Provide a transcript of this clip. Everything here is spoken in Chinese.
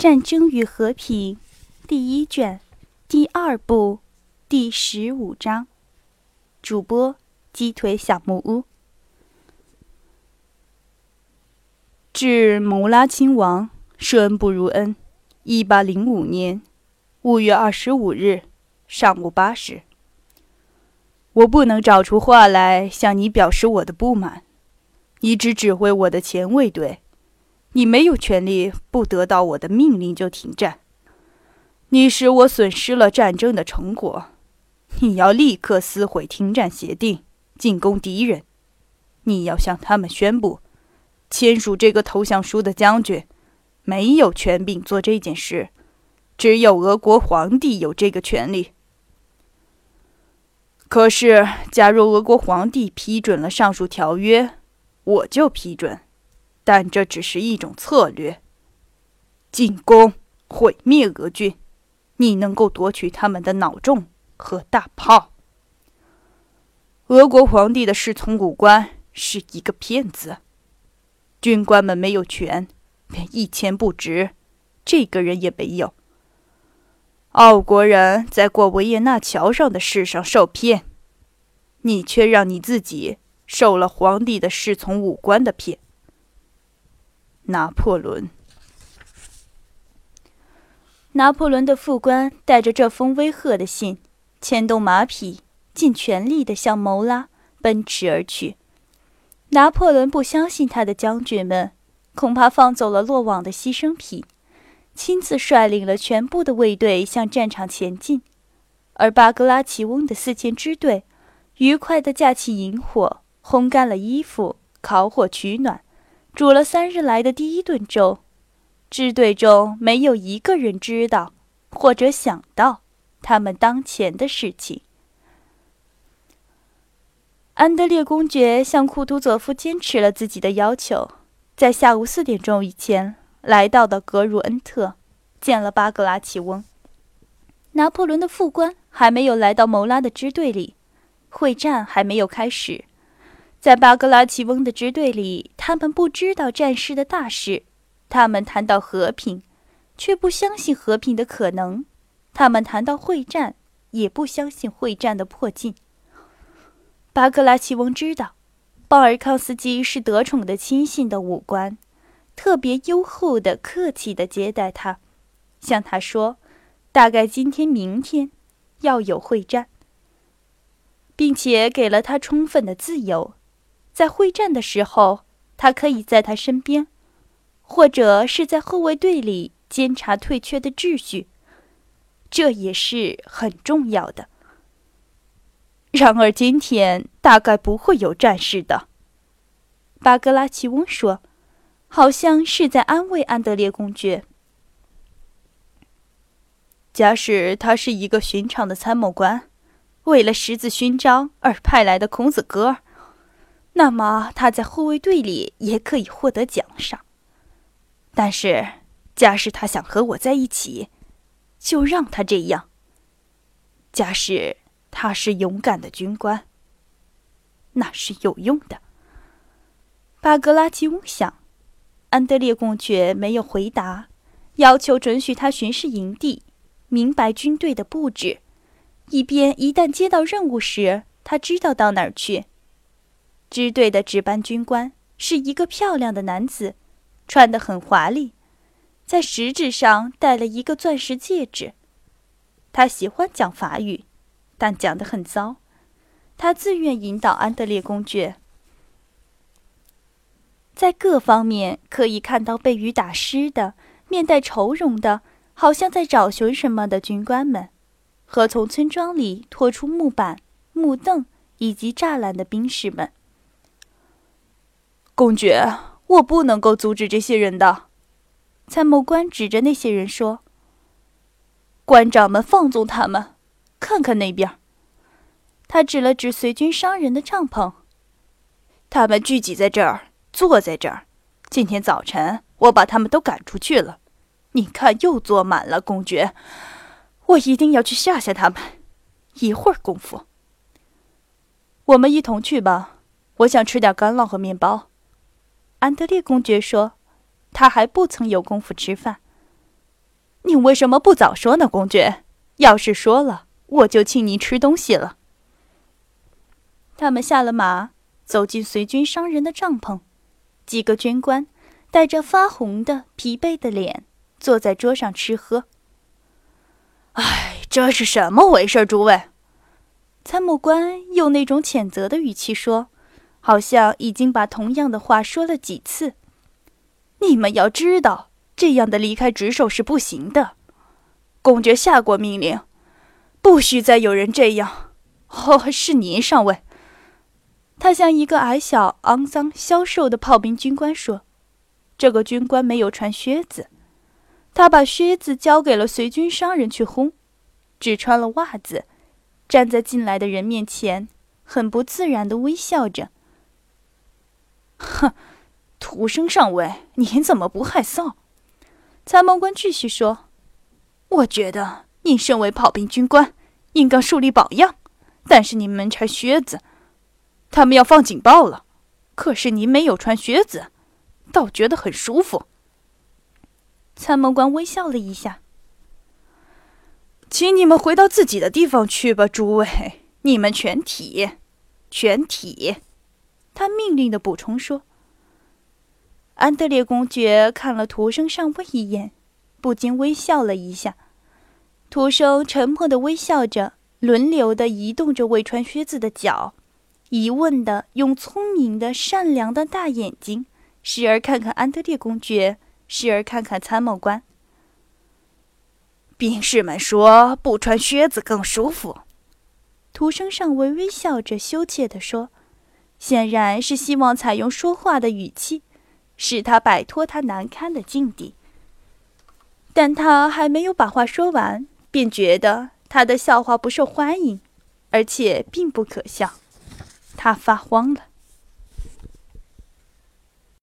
战争与和平》第一卷第二部第十五章。主播：鸡腿小木屋。致牟拉亲王，舍恩不如恩。一八零五年五月二十五日上午八时。我不能找出话来向你表示我的不满。你只指挥我的前卫队，你没有权利不得到我的命令就停战。你使我损失了战争的成果，你要立刻撕毁停战协定，进攻敌人。你要向他们宣布，签署这个投降书的将军没有权柄做这件事，只有俄国皇帝有这个权利。可是，假如俄国皇帝批准了上述条约，我就批准，但这只是一种策略。进攻，毁灭俄军，你能够夺取他们的脑重和大炮。俄国皇帝的侍从武官是一个骗子，军官们没有权，连一钱不值，这个人也没有。奥国人在过维也纳桥上的事上受骗，你却让你自己。受了皇帝的侍从武官的骗。拿破仑，拿破仑的副官带着这封威吓的信，牵动马匹，尽全力地向谋拉奔驰而去。拿破仑不相信他的将军们，恐怕放走了落网的牺牲品，亲自率领了全部的卫队向战场前进，而巴格拉奇翁的四千支队，愉快地架起营火。烘干了衣服，烤火取暖，煮了三日来的第一顿粥。支队中没有一个人知道或者想到他们当前的事情。安德烈公爵向库图佐夫坚持了自己的要求，在下午四点钟以前来到的格鲁恩特，见了巴格拉奇翁。拿破仑的副官还没有来到谋拉的支队里，会战还没有开始。在巴格拉奇翁的支队里，他们不知道战事的大事，他们谈到和平，却不相信和平的可能；他们谈到会战，也不相信会战的迫近。巴格拉奇翁知道，鲍尔康斯基是得宠的亲信的武官，特别优厚的、客气的接待他，向他说：“大概今天、明天要有会战，并且给了他充分的自由。”在会战的时候，他可以在他身边，或者是在后卫队里监察退却的秩序，这也是很重要的。然而今天大概不会有战事的，巴格拉奇翁说，好像是在安慰安德烈公爵。假使他是一个寻常的参谋官，为了十字勋章而派来的孔子哥。那么他在护卫队里也可以获得奖赏。但是，假使他想和我在一起，就让他这样。假使他是勇敢的军官，那是有用的。巴格拉吉翁想，安德烈公爵没有回答，要求准许他巡视营地，明白军队的布置，以便一旦接到任务时，他知道到哪儿去。支队的值班军官是一个漂亮的男子，穿得很华丽，在食指上戴了一个钻石戒指。他喜欢讲法语，但讲得很糟。他自愿引导安德烈公爵。在各方面可以看到被雨打湿的、面带愁容的，好像在找寻什么的军官们，和从村庄里拖出木板、木凳以及栅栏的兵士们。公爵，我不能够阻止这些人的。参谋官指着那些人说：“官长们，放纵他们，看看那边。”他指了指随军商人的帐篷。他们聚集在这儿，坐在这儿。今天早晨我把他们都赶出去了。你看，又坐满了，公爵。我一定要去吓吓他们。一会儿功夫，我们一同去吧。我想吃点干酪和面包。安德烈公爵说：“他还不曾有功夫吃饭。”你为什么不早说呢，公爵？要是说了，我就请你吃东西了。”他们下了马，走进随军商人的帐篷。几个军官带着发红的、疲惫的脸，坐在桌上吃喝。哎，这是什么回事，诸位？参谋官用那种谴责的语气说，好像已经把同样的话说了几次。你们要知道，这样的离开职守是不行的。公爵下过命令，不许再有人这样。哦，是您，上尉。他向一个矮小、肮脏、消瘦的炮兵军官说：“这个军官没有穿靴子，他把靴子交给了随军商人去烘，只穿了袜子，站在进来的人面前，很不自然的微笑着。”“哼，土生上尉，您怎么不害臊？”参谋官继续说：“我觉得您身为炮兵军官，应该树立榜样，但是您没穿靴子。”他们要放警报了，可是您没有穿靴子，倒觉得很舒服。参谋官微笑了一下，请你们回到自己的地方去吧，诸位，你们全体，全体。他命令的补充说。安德烈公爵看了图生上尉一眼，不禁微笑了一下。图生沉默的微笑着，轮流的移动着未穿靴子的脚。疑问的，用聪明的、善良的大眼睛，时而看看安德烈公爵，时而看看参谋官。兵士们说，不穿靴子更舒服。图生上尉微笑着，羞怯的说，显然是希望采用说话的语气，使他摆脱他难堪的境地。但他还没有把话说完，便觉得他的笑话不受欢迎，而且并不可笑。他发慌了。